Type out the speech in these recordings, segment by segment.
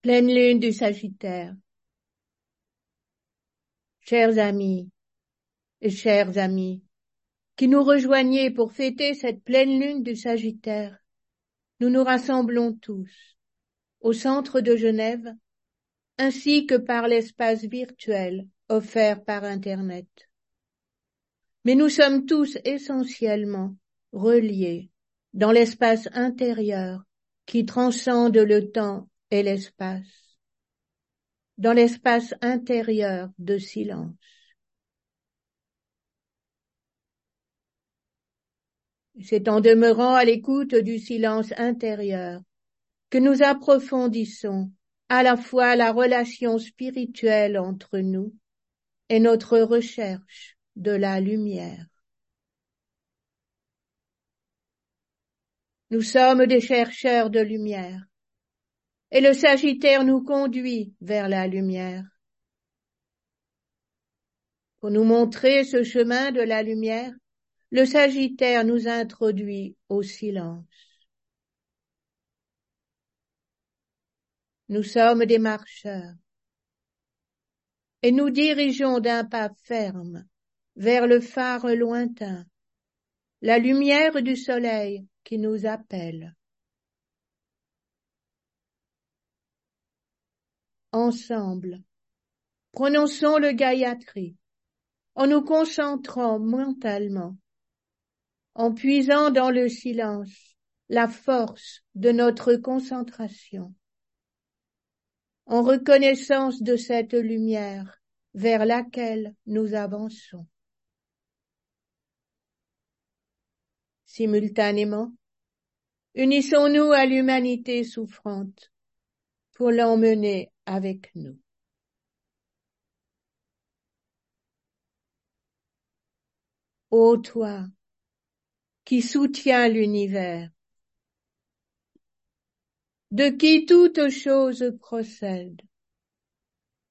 Pleine lune du Sagittaire. Chers amis et chers amis, qui nous rejoignez pour fêter cette pleine lune du Sagittaire, nous nous rassemblons tous au centre de Genève, ainsi que par l'espace virtuel offert par Internet. Mais nous sommes tous essentiellement reliés dans l'espace intérieur qui transcende le temps et l'espace, dans l'espace intérieur de silence. C'est en demeurant à l'écoute du silence intérieur que nous approfondissons à la fois la relation spirituelle entre nous et notre recherche de la lumière. Nous sommes des chercheurs de lumière et le Sagittaire nous conduit vers la lumière. Pour nous montrer ce chemin de la lumière, le Sagittaire nous introduit au silence. Nous sommes des marcheurs et nous dirigeons d'un pas ferme vers le phare lointain, la lumière du soleil qui nous appelle. Ensemble. Prononçons le Gayatri en nous concentrant mentalement, en puisant dans le silence la force de notre concentration, en reconnaissance de cette lumière vers laquelle nous avançons. Simultanément, unissons-nous à l'humanité souffrante pour l'emmener avec nous. Ô toi, qui soutiens l'univers, de qui toute chose procède,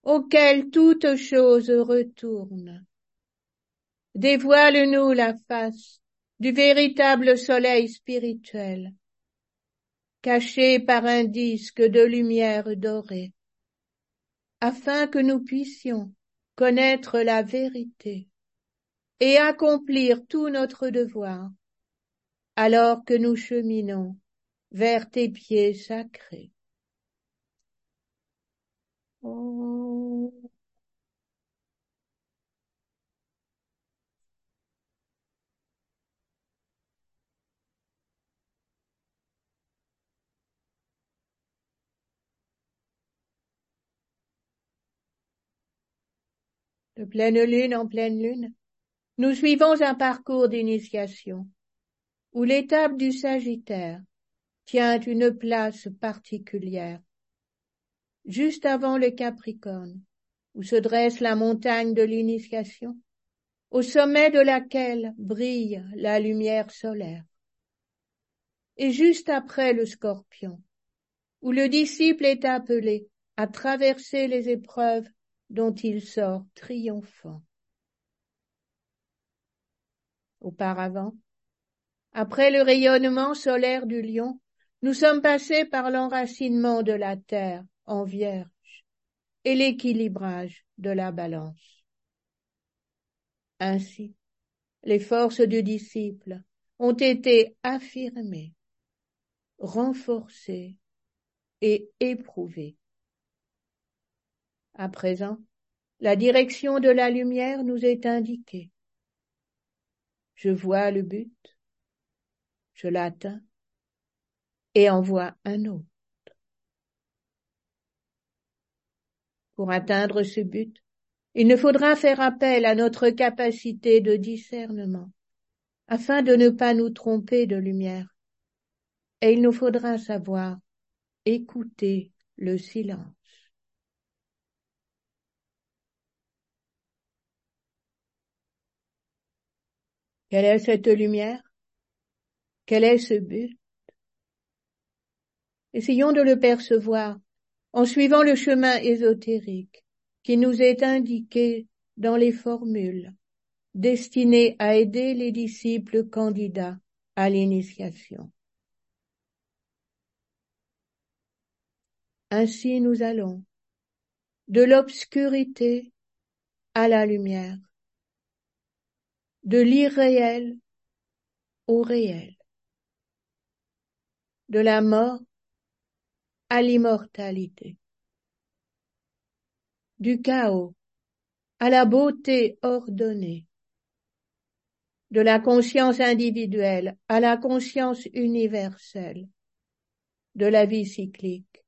auquel toute chose retourne, dévoile-nous la face du véritable soleil spirituel, caché par un disque de lumière dorée, afin que nous puissions connaître la vérité et accomplir tout notre devoir, alors que nous cheminons vers tes pieds sacrés. De pleine lune en pleine lune, nous suivons un parcours d'initiation où l'étape du Sagittaire tient une place particulière. Juste avant le Capricorne, où se dresse la montagne de l'initiation, au sommet de laquelle brille la lumière solaire. Et juste après le Scorpion, où le disciple est appelé à traverser les épreuves dont il sort triomphant. Auparavant, après le rayonnement solaire du lion, nous sommes passés par l'enracinement de la terre en vierge et l'équilibrage de la balance. Ainsi, les forces du disciple ont été affirmées, renforcées et éprouvées. À présent, la direction de la lumière nous est indiquée. Je vois le but, je l'atteins et en vois un autre. Pour atteindre ce but, il ne faudra faire appel à notre capacité de discernement, afin de ne pas nous tromper de lumière. Et il nous faudra savoir écouter le silence. Quelle est cette lumière? Quel est ce but? Essayons de le percevoir en suivant le chemin ésotérique qui nous est indiqué dans les formules destinées à aider les disciples candidats à l'initiation. Ainsi nous allons, de l'obscurité à la lumière, de l'irréel au réel, de la mort à l'immortalité, du chaos à la beauté ordonnée, de la conscience individuelle à la conscience universelle, de la vie cyclique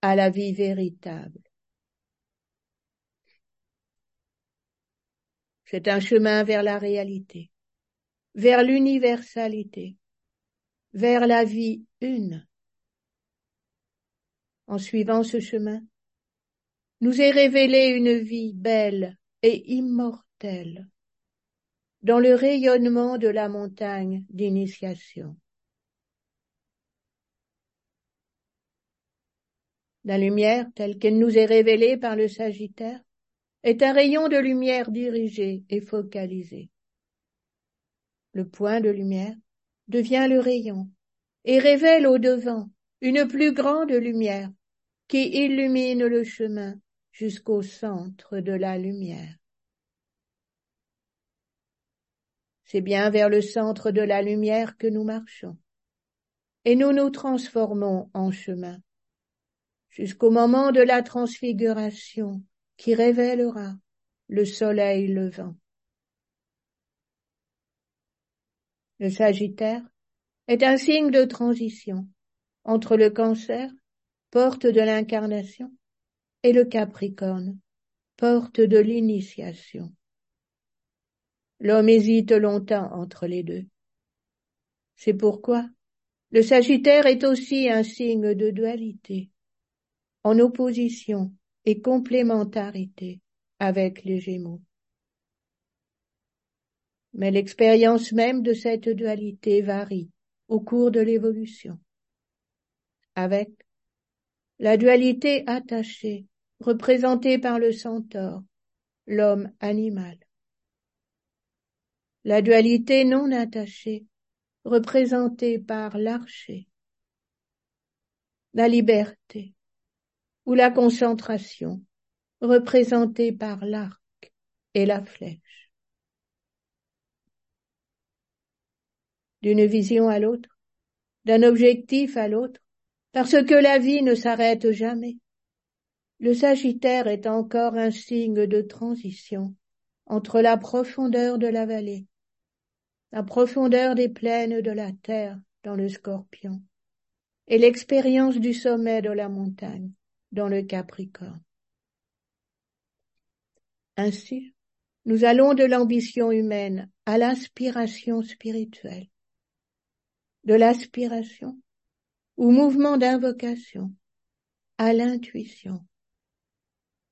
à la vie véritable. C'est un chemin vers la réalité, vers l'universalité, vers la vie une. En suivant ce chemin, nous est révélée une vie belle et immortelle dans le rayonnement de la montagne d'initiation. La lumière, telle qu'elle nous est révélée par le Sagittaire, est un rayon de lumière dirigé et focalisé. Le point de lumière devient le rayon et révèle au devant une plus grande lumière qui illumine le chemin jusqu'au centre de la lumière. C'est bien vers le centre de la lumière que nous marchons, et nous nous transformons en chemin, jusqu'au moment de la transfiguration qui révélera le soleil levant. Le Sagittaire est un signe de transition entre le cancer, porte de l'incarnation, et le Capricorne, porte de l'initiation. L'homme hésite longtemps entre les deux. C'est pourquoi le Sagittaire est aussi un signe de dualité, en opposition et complémentarité avec les Gémeaux. Mais l'expérience même de cette dualité varie au cours de l'évolution. Avec la dualité attachée, représentée par le centaure, l'homme animal la dualité non attachée, représentée par l'archer, la liberté ou la concentration, représentée par l'arc et la flèche. D'une vision à l'autre, d'un objectif à l'autre, parce que la vie ne s'arrête jamais. Le Sagittaire est encore un signe de transition entre la profondeur de la vallée la profondeur des plaines de la terre dans le scorpion, et l'expérience du sommet de la montagne dans le capricorne. Ainsi, nous allons de l'ambition humaine à l'aspiration spirituelle, de l'aspiration au mouvement d'invocation, à l'intuition,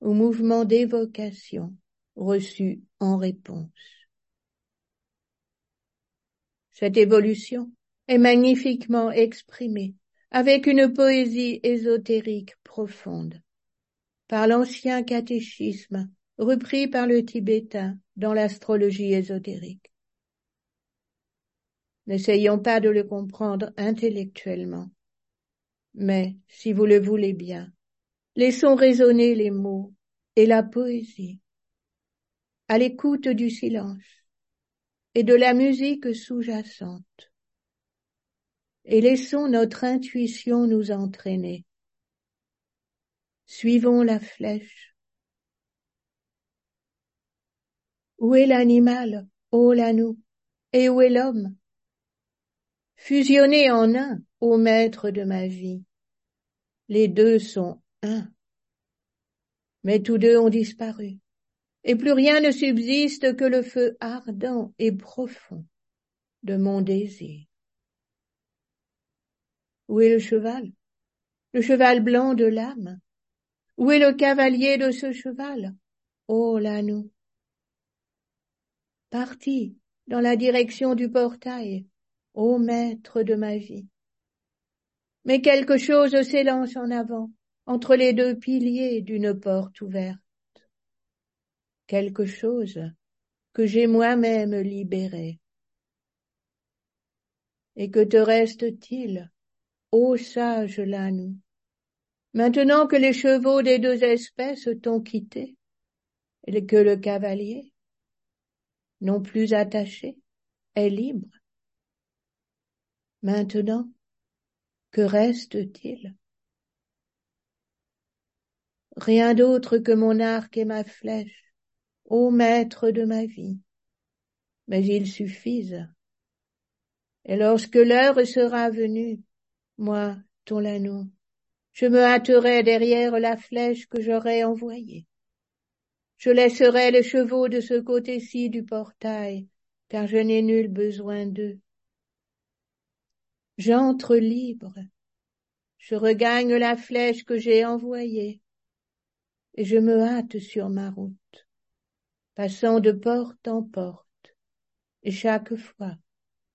au mouvement d'évocation reçu en réponse. Cette évolution est magnifiquement exprimée avec une poésie ésotérique profonde par l'ancien catéchisme repris par le tibétain dans l'astrologie ésotérique. N'essayons pas de le comprendre intellectuellement, mais, si vous le voulez bien, laissons résonner les mots et la poésie à l'écoute du silence et de la musique sous-jacente. Et laissons notre intuition nous entraîner. Suivons la flèche. Où est l'animal, ô l'anneau, et où est l'homme? Fusionnés en un, ô maître de ma vie. Les deux sont un. Mais tous deux ont disparu et plus rien ne subsiste que le feu ardent et profond de mon désir. Où est le cheval? Le cheval blanc de l'âme? Où est le cavalier de ce cheval? Oh l'anneau! Parti dans la direction du portail, ô maître de ma vie. Mais quelque chose s'élance en avant, entre les deux piliers d'une porte ouverte. Quelque chose que j'ai moi-même libéré. Et que te reste-t-il, ô sage Lanou Maintenant que les chevaux des deux espèces t'ont quitté, et que le cavalier, non plus attaché, est libre, maintenant, que reste-t-il? Rien d'autre que mon arc et ma flèche, ô maître de ma vie, mais ils suffisent. Et lorsque l'heure sera venue, moi, ton l'anneau, je me hâterai derrière la flèche que j'aurai envoyée. Je laisserai les chevaux de ce côté-ci du portail, car je n'ai nul besoin d'eux. J'entre libre, je regagne la flèche que j'ai envoyée, et je me hâte sur ma route, passant de porte en porte, et chaque fois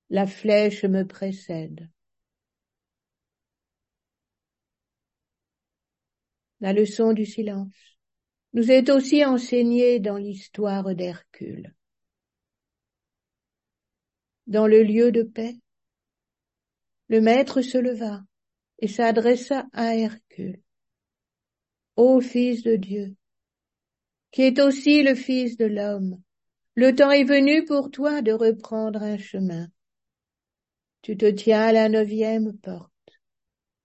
la flèche me précède. La leçon du silence nous est aussi enseignée dans l'histoire d'Hercule. Dans le lieu de paix, le maître se leva et s'adressa à Hercule. Ô Fils de Dieu, qui est aussi le Fils de l'homme, le temps est venu pour toi de reprendre un chemin. Tu te tiens à la neuvième porte.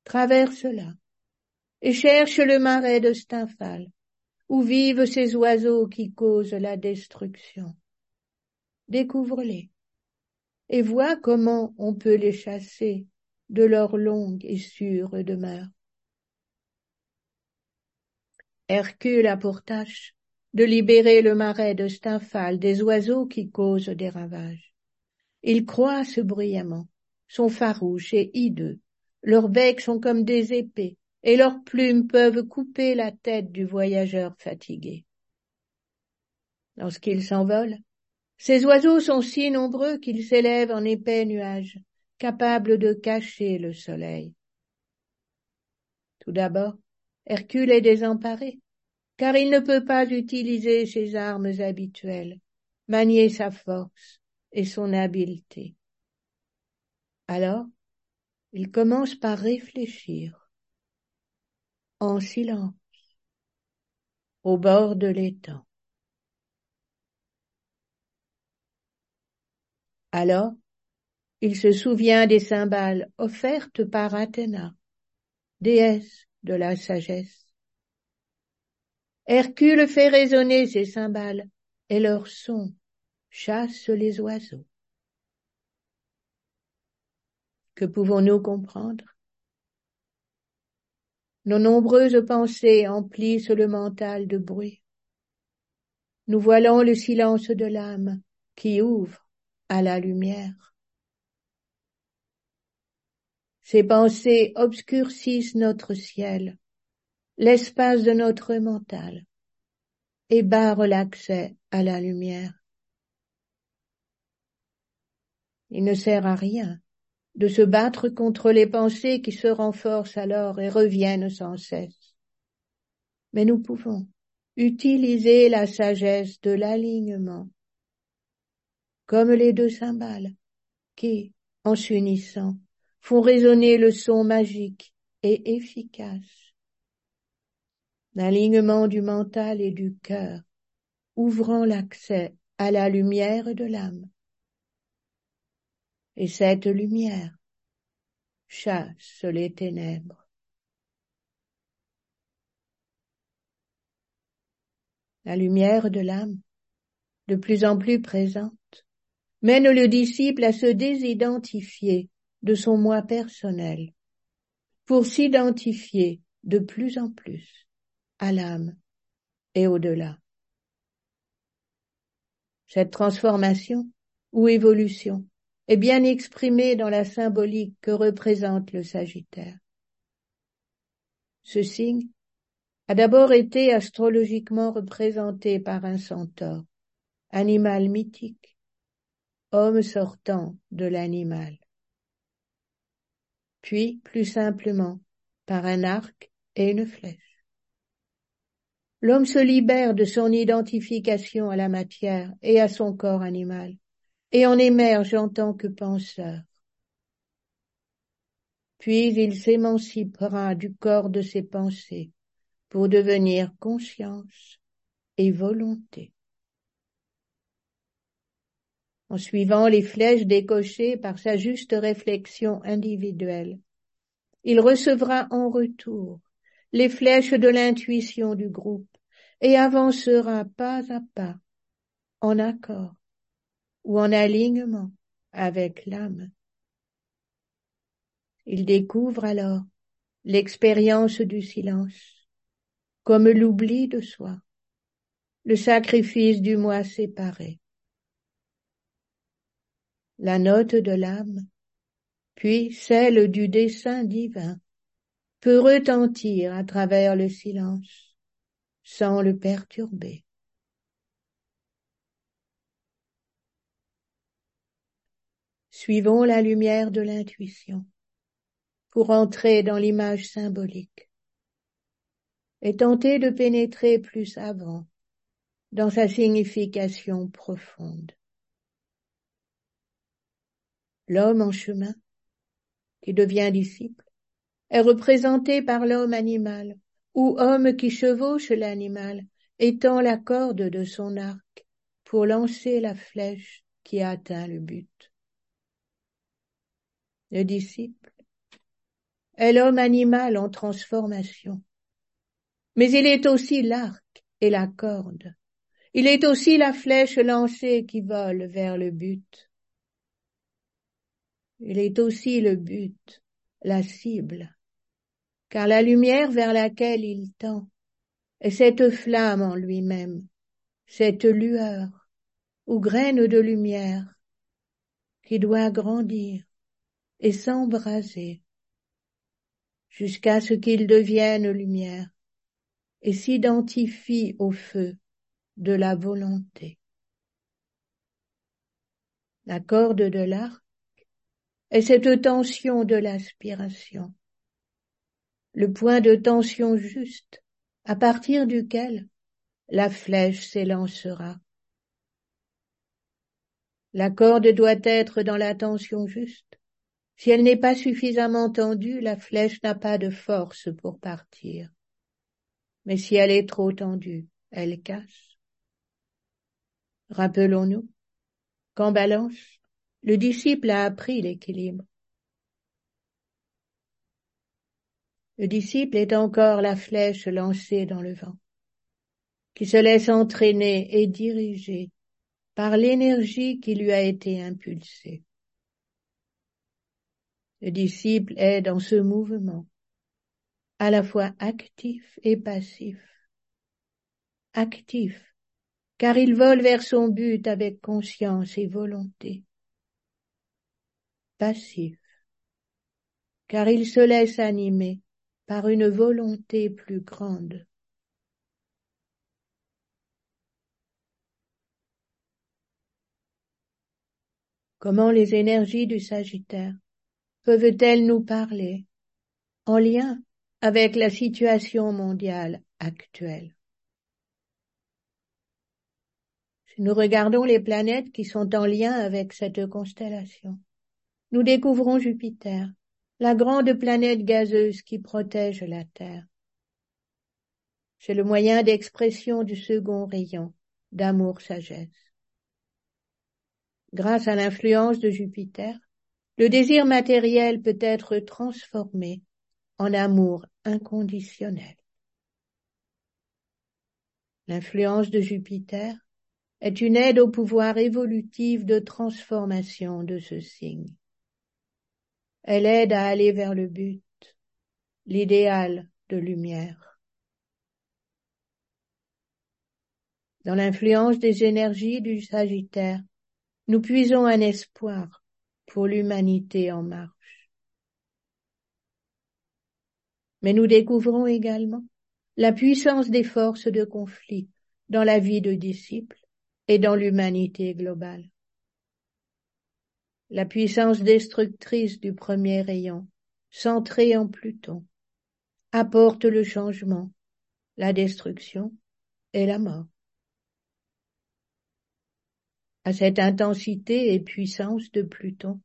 Traverse-la et cherche le marais de Stymphale, où vivent ces oiseaux qui causent la destruction. Découvre-les et vois comment on peut les chasser de leur longue et sûre demeure. Hercule a pour tâche de libérer le marais de Stymphale des oiseaux qui causent des ravages. Ils croissent bruyamment, sont farouches et hideux, leurs becs sont comme des épées, et leurs plumes peuvent couper la tête du voyageur fatigué. Lorsqu'ils s'envolent, ces oiseaux sont si nombreux qu'ils s'élèvent en épais nuages, capables de cacher le soleil. Tout d'abord, Hercule est désemparé, car il ne peut pas utiliser ses armes habituelles, manier sa force et son habileté. Alors, il commence par réfléchir en silence, au bord de l'étang. Alors, il se souvient des cymbales offertes par Athéna, déesse de la sagesse. Hercule fait résonner ces cymbales et leur son chasse les oiseaux. Que pouvons-nous comprendre? Nos nombreuses pensées emplissent le mental de bruit. Nous voilons le silence de l'âme qui ouvre à la lumière. Ces pensées obscurcissent notre ciel, l'espace de notre mental, et barrent l'accès à la lumière. Il ne sert à rien de se battre contre les pensées qui se renforcent alors et reviennent sans cesse. Mais nous pouvons utiliser la sagesse de l'alignement, comme les deux cymbales, qui, en s'unissant, font résonner le son magique et efficace. L'alignement du mental et du cœur, ouvrant l'accès à la lumière de l'âme et cette lumière chasse les ténèbres. La lumière de l'âme, de plus en plus présente, mène le disciple à se désidentifier de son moi personnel pour s'identifier de plus en plus à l'âme et au-delà. Cette transformation ou évolution est bien exprimé dans la symbolique que représente le Sagittaire. Ce signe a d'abord été astrologiquement représenté par un centaure, animal mythique, homme sortant de l'animal. Puis, plus simplement, par un arc et une flèche. L'homme se libère de son identification à la matière et à son corps animal et en émerge en tant que penseur. puis il s'émancipera du corps de ses pensées pour devenir conscience et volonté. En suivant les flèches décochées par sa juste réflexion individuelle, il recevra en retour les flèches de l'intuition du groupe et avancera pas à pas en accord ou en alignement avec l'âme. Il découvre alors l'expérience du silence comme l'oubli de soi, le sacrifice du moi séparé. La note de l'âme, puis celle du dessein divin, peut retentir à travers le silence sans le perturber. Suivons la lumière de l'intuition pour entrer dans l'image symbolique et tenter de pénétrer plus avant dans sa signification profonde. L'homme en chemin, qui devient disciple, est représenté par l'homme animal, ou homme qui chevauche l'animal, étend la corde de son arc pour lancer la flèche qui atteint le but. Le disciple est l'homme animal en transformation. Mais il est aussi l'arc et la corde. Il est aussi la flèche lancée qui vole vers le but. Il est aussi le but, la cible, car la lumière vers laquelle il tend est cette flamme en lui-même, cette lueur ou graine de lumière qui doit grandir et s'embraser jusqu'à ce qu'il devienne lumière et s'identifie au feu de la volonté. La corde de l'arc est cette tension de l'aspiration, le point de tension juste à partir duquel la flèche s'élancera. La corde doit être dans la tension juste si elle n'est pas suffisamment tendue, la flèche n'a pas de force pour partir. Mais si elle est trop tendue, elle casse. Rappelons-nous qu'en balance, le disciple a appris l'équilibre. Le disciple est encore la flèche lancée dans le vent, qui se laisse entraîner et diriger par l'énergie qui lui a été impulsée. Le disciple est dans ce mouvement, à la fois actif et passif. Actif, car il vole vers son but avec conscience et volonté. Passif, car il se laisse animer par une volonté plus grande. Comment les énergies du Sagittaire peuvent-elles nous parler en lien avec la situation mondiale actuelle? Si nous regardons les planètes qui sont en lien avec cette constellation, nous découvrons Jupiter, la grande planète gazeuse qui protège la Terre. C'est le moyen d'expression du second rayon d'amour-sagesse. Grâce à l'influence de Jupiter, le désir matériel peut être transformé en amour inconditionnel. L'influence de Jupiter est une aide au pouvoir évolutif de transformation de ce signe. Elle aide à aller vers le but, l'idéal de lumière. Dans l'influence des énergies du Sagittaire, nous puisons un espoir pour l'humanité en marche. Mais nous découvrons également la puissance des forces de conflit dans la vie de disciples et dans l'humanité globale. La puissance destructrice du premier rayon, centrée en Pluton, apporte le changement, la destruction et la mort. À cette intensité et puissance de Pluton,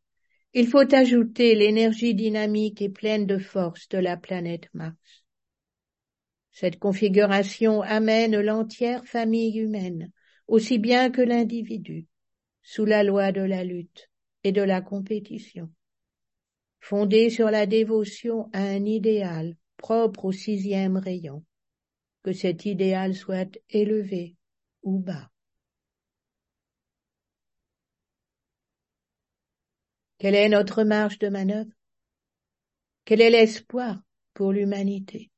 il faut ajouter l'énergie dynamique et pleine de force de la planète Mars. Cette configuration amène l'entière famille humaine, aussi bien que l'individu, sous la loi de la lutte et de la compétition, fondée sur la dévotion à un idéal propre au sixième rayon, que cet idéal soit élevé ou bas. Quelle est notre marge de manœuvre? Quel est l'espoir pour l'humanité?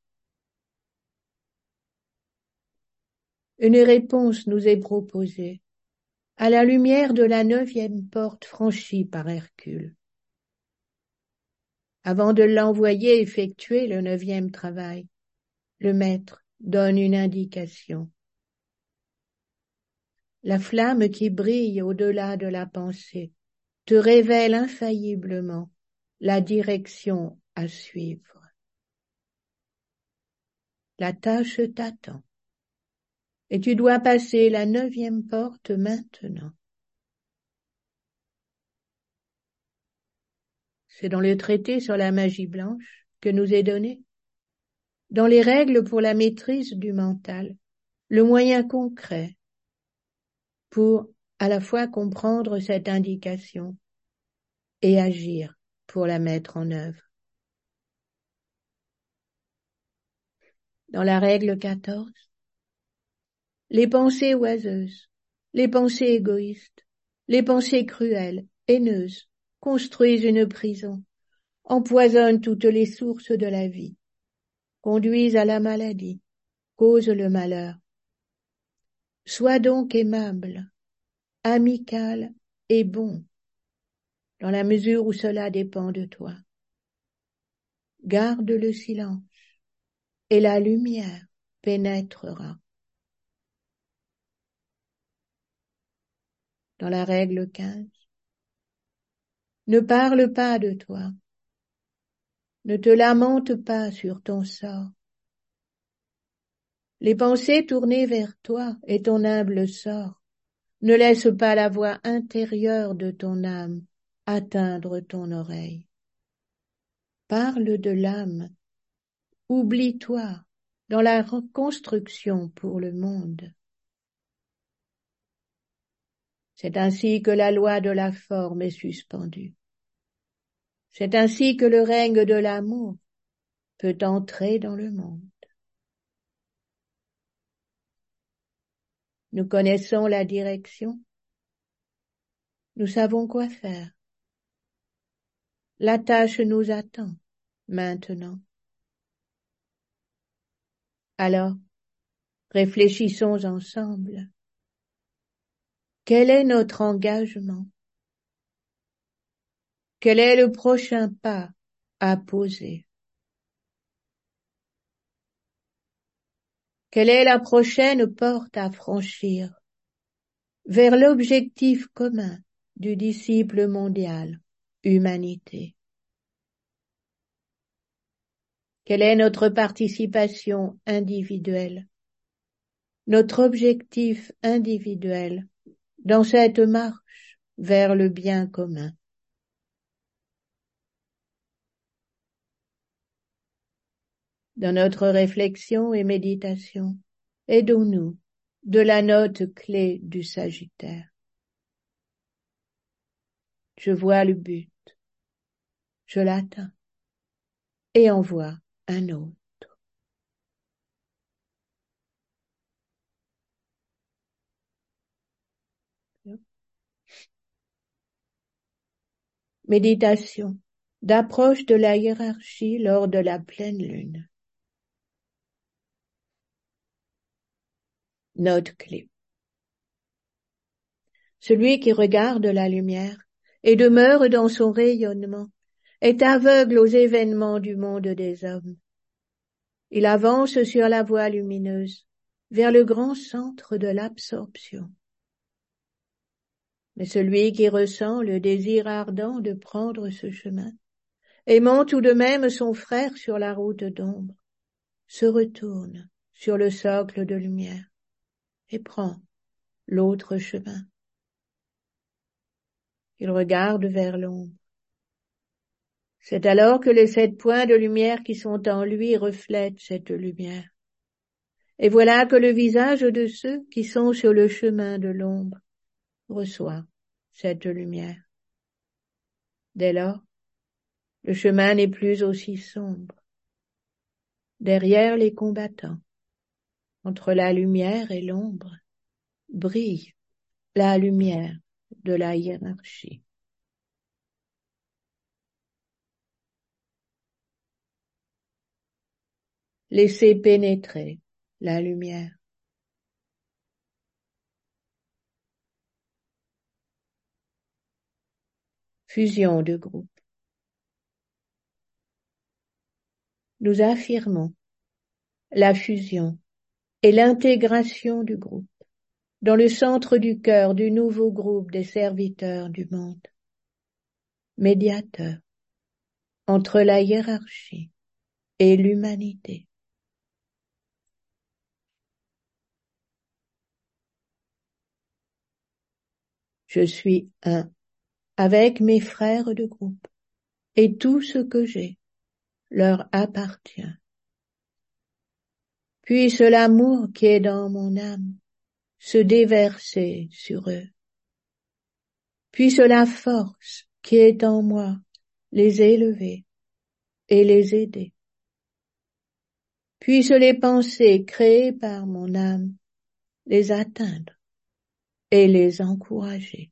Une réponse nous est proposée à la lumière de la neuvième porte franchie par Hercule. Avant de l'envoyer effectuer le neuvième travail, le maître donne une indication. La flamme qui brille au-delà de la pensée te révèle infailliblement la direction à suivre. La tâche t'attend et tu dois passer la neuvième porte maintenant. C'est dans le traité sur la magie blanche que nous est donné, dans les règles pour la maîtrise du mental, le moyen concret pour à la fois comprendre cette indication et agir pour la mettre en œuvre. Dans la règle 14, les pensées oiseuses, les pensées égoïstes, les pensées cruelles, haineuses, construisent une prison, empoisonnent toutes les sources de la vie, conduisent à la maladie, causent le malheur. Sois donc aimable, amical et bon, dans la mesure où cela dépend de toi. Garde le silence, et la lumière pénétrera. Dans la règle 15, ne parle pas de toi, ne te lamente pas sur ton sort. Les pensées tournées vers toi et ton humble sort ne laisse pas la voix intérieure de ton âme atteindre ton oreille. Parle de l'âme. Oublie-toi dans la reconstruction pour le monde. C'est ainsi que la loi de la forme est suspendue. C'est ainsi que le règne de l'amour peut entrer dans le monde. Nous connaissons la direction. Nous savons quoi faire. La tâche nous attend maintenant. Alors, réfléchissons ensemble. Quel est notre engagement? Quel est le prochain pas à poser? Quelle est la prochaine porte à franchir? Vers l'objectif commun du disciple mondial, humanité. Quelle est notre participation individuelle, notre objectif individuel dans cette marche vers le bien commun dans notre réflexion et méditation, aidons-nous de la note clé du Sagittaire. Je vois le but, je l'atteins et en vois un autre. Méditation d'approche de la hiérarchie lors de la pleine lune. Note clé. Celui qui regarde la lumière et demeure dans son rayonnement est aveugle aux événements du monde des hommes. Il avance sur la voie lumineuse vers le grand centre de l'absorption. Mais celui qui ressent le désir ardent de prendre ce chemin, aimant tout de même son frère sur la route d'ombre, se retourne sur le socle de lumière et prend l'autre chemin. Il regarde vers l'ombre C'est alors que les sept points de lumière qui sont en lui reflètent cette lumière. Et voilà que le visage de ceux qui sont sur le chemin de l'ombre reçoit cette lumière. Dès lors, le chemin n'est plus aussi sombre. Derrière les combattants, entre la lumière et l'ombre, brille la lumière de la hiérarchie. Laissez pénétrer la lumière. Fusion de groupe. Nous affirmons la fusion et l'intégration du groupe dans le centre du cœur du nouveau groupe des serviteurs du monde, médiateur entre la hiérarchie et l'humanité. Je suis un avec mes frères de groupe et tout ce que j'ai leur appartient. Puisse l'amour qui est dans mon âme se déverser sur eux. Puisse la force qui est en moi les élever et les aider. Puisse les pensées créées par mon âme les atteindre et les encourager.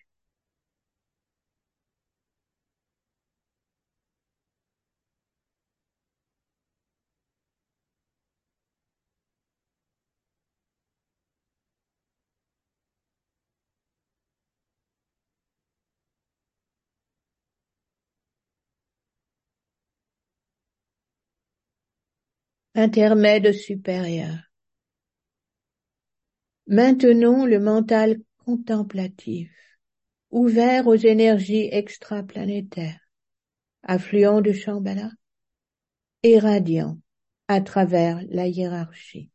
Intermède supérieur. Maintenons le mental contemplatif, ouvert aux énergies extraplanétaires, affluent de Shambhala et radiant à travers la hiérarchie.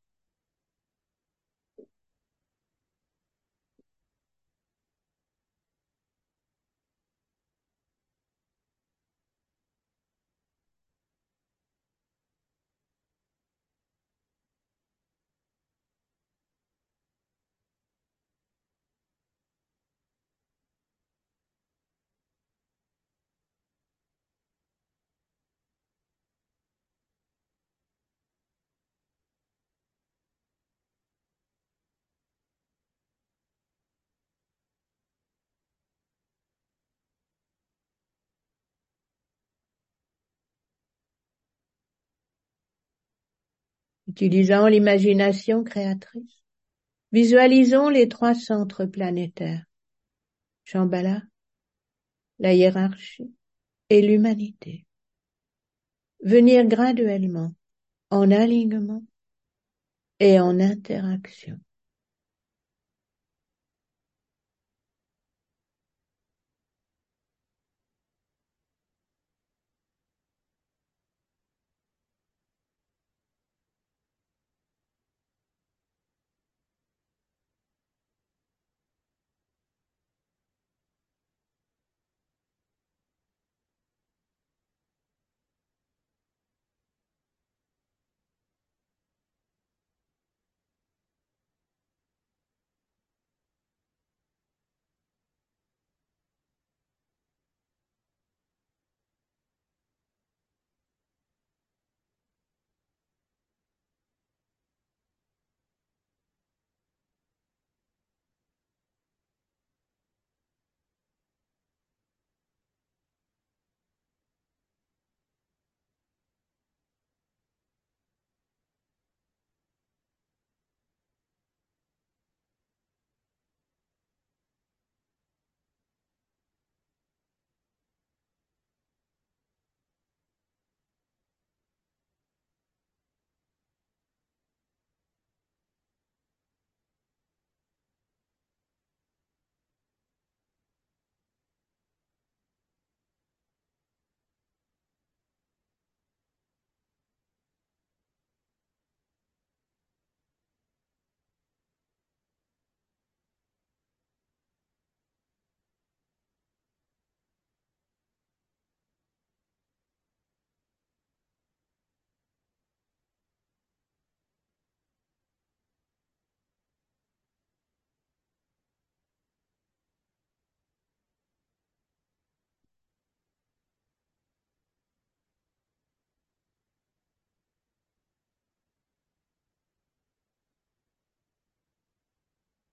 Utilisant l'imagination créatrice, visualisons les trois centres planétaires, Shambhala, la hiérarchie et l'humanité. Venir graduellement en alignement et en interaction.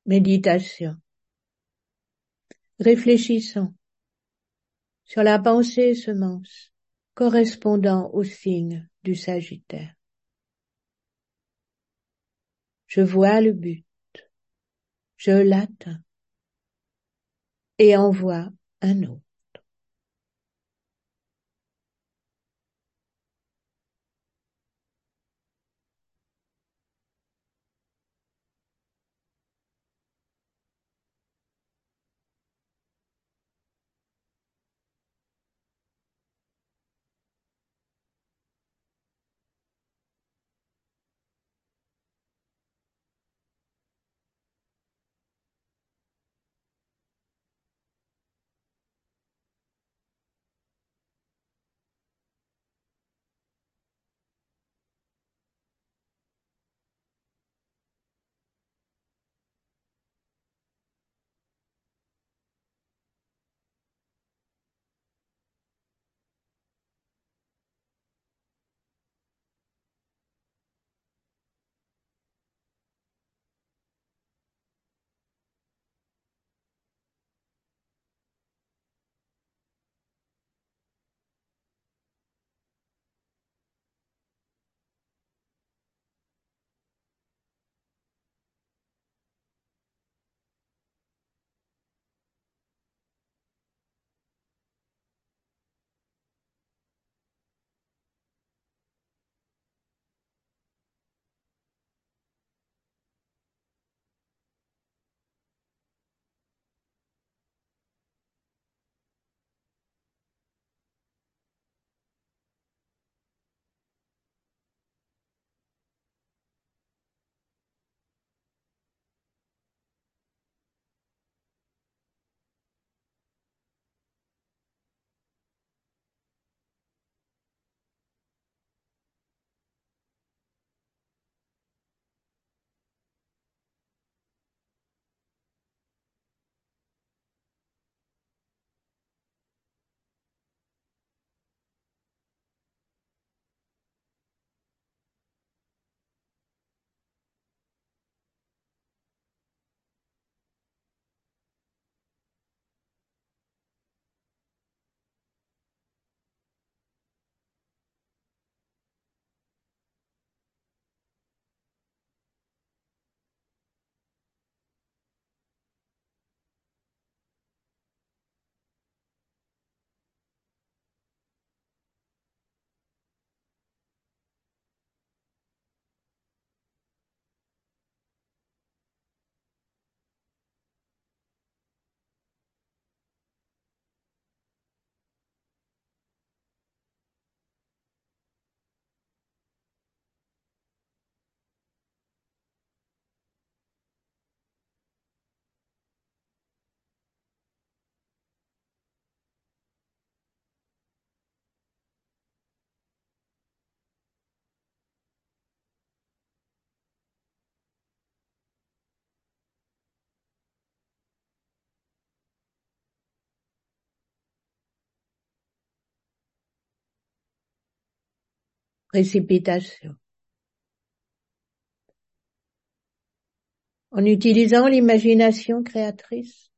Méditation. Réfléchissons sur la pensée semence correspondant au signe du Sagittaire. Je vois le but, je l'atteins et envoie un autre. En utilisant l'imagination créatrice,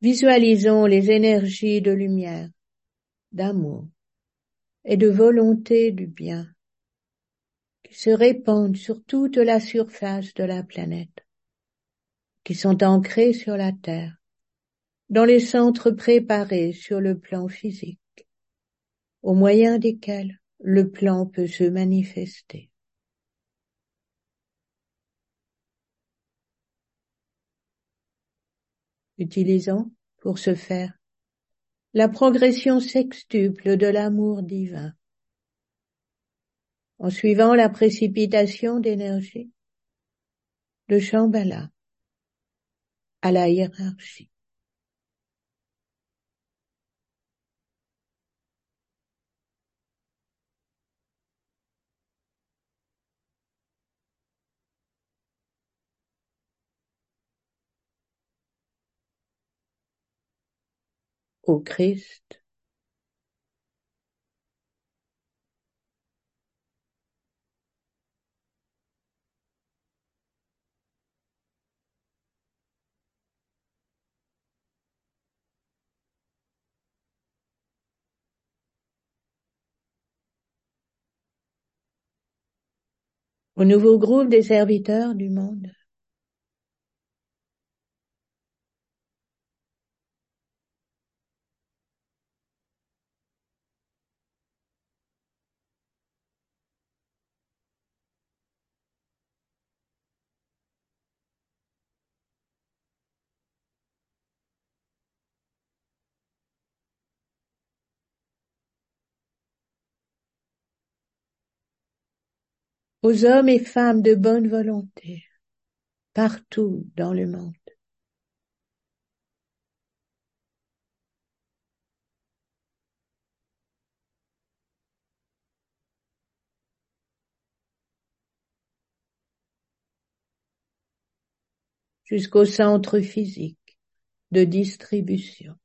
visualisons les énergies de lumière, d'amour et de volonté du bien qui se répandent sur toute la surface de la planète, qui sont ancrées sur la Terre, dans les centres préparés sur le plan physique, au moyen desquels le plan peut se manifester. Utilisons, pour ce faire, la progression sextuple de l'amour divin, en suivant la précipitation d'énergie de Shambhala à la hiérarchie. au Christ. Au nouveau groupe des serviteurs du monde. Aux hommes et femmes de bonne volonté partout dans le monde. jusqu'au centre physique de distribution.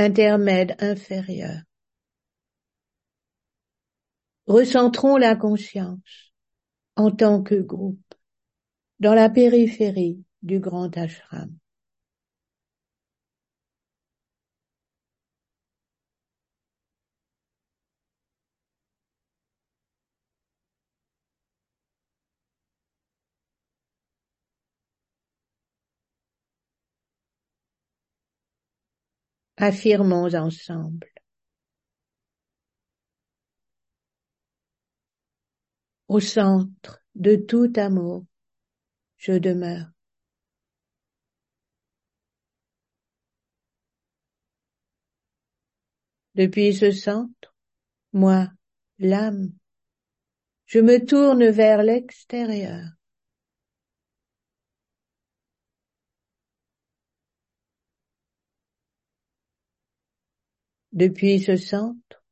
Intermède inférieur. Recentrons la conscience en tant que groupe dans la périphérie du grand ashram. Affirmons ensemble. Au centre de tout amour, je demeure. Depuis ce centre, moi, l'âme, je me tourne vers l'extérieur. Depuis ce centre,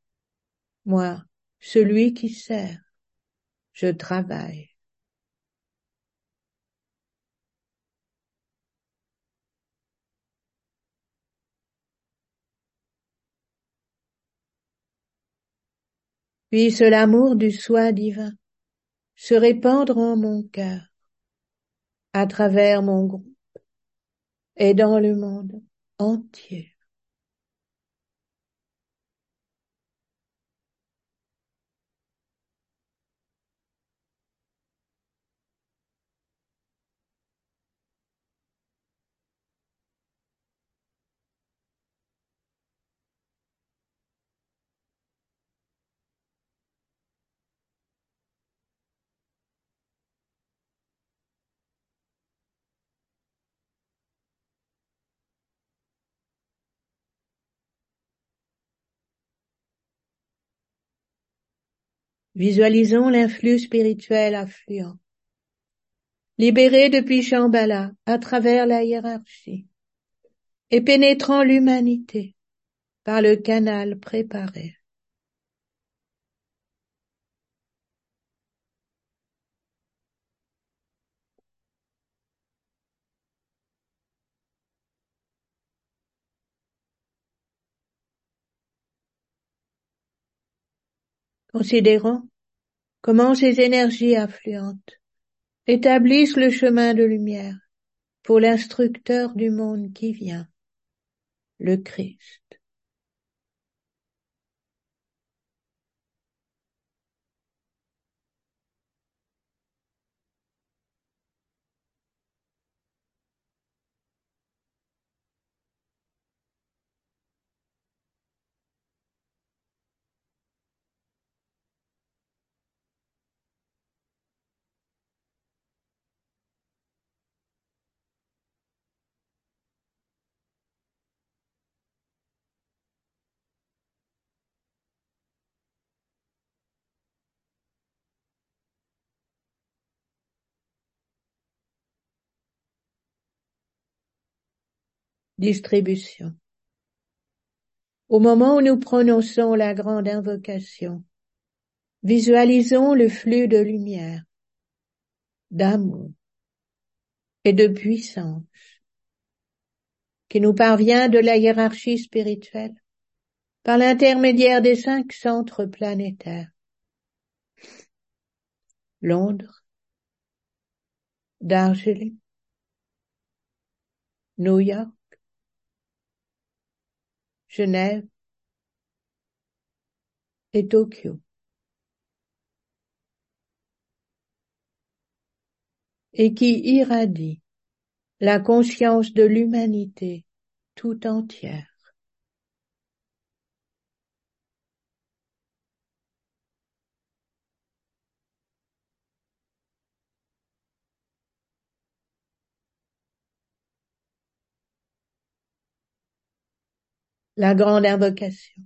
moi, celui qui sert, je travaille. Puisse l'amour du soi divin se répandre en mon cœur, à travers mon groupe et dans le monde entier. Visualisons l'influx spirituel affluent, libéré depuis Shambhala à travers la hiérarchie et pénétrant l'humanité par le canal préparé. Considérons comment ces énergies affluentes établissent le chemin de lumière pour l'instructeur du monde qui vient, le Christ. Distribution. Au moment où nous prononçons la grande invocation, visualisons le flux de lumière, d'amour et de puissance qui nous parvient de la hiérarchie spirituelle par l'intermédiaire des cinq centres planétaires. Londres, Darjeeling, New York, Genève et Tokyo. et qui irradie la conscience de l'humanité tout entière. La grande invocation.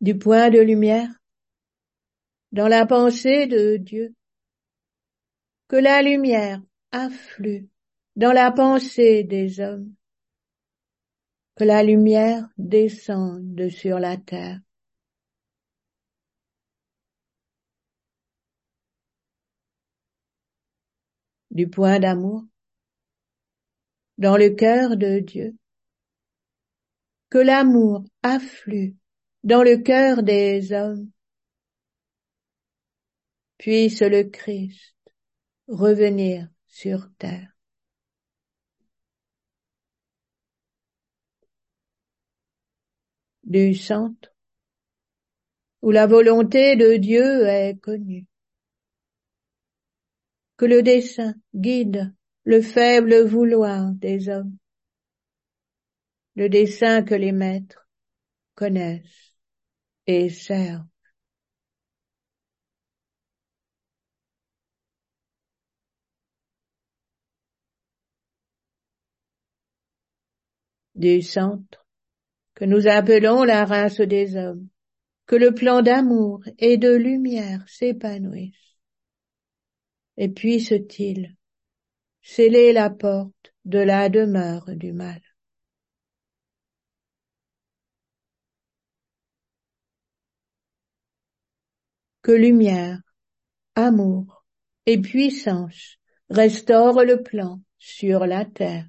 Du point de lumière dans la pensée de Dieu, que la lumière afflue dans la pensée des hommes, que la lumière descende sur la terre. Du point d'amour dans le cœur de Dieu. Que l'amour afflue dans le cœur des hommes. Puisse le Christ revenir sur terre. Du centre où la volonté de Dieu est connue. Que le dessein guide le faible vouloir des hommes, le dessein que les maîtres connaissent et servent. Du centre que nous appelons la race des hommes, que le plan d'amour et de lumière s'épanouisse. Et puisse-t-il sceller la porte de la demeure du mal. Que lumière, amour et puissance restaurent le plan sur la terre.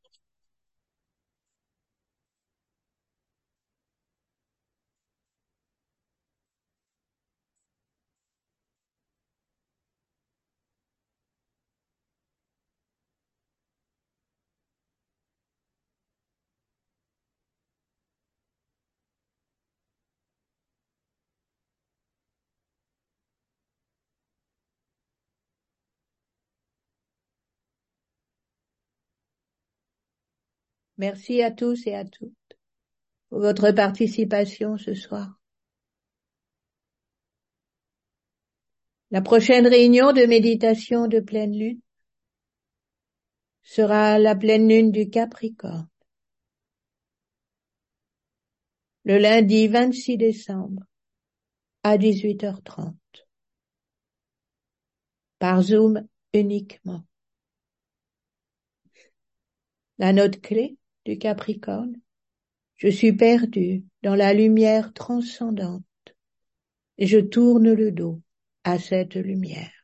Merci à tous et à toutes pour votre participation ce soir. La prochaine réunion de méditation de pleine lune sera la pleine lune du Capricorne. Le lundi 26 décembre à 18h30 par Zoom uniquement. La note clé du Capricorne, je suis perdu dans la lumière transcendante et je tourne le dos à cette lumière.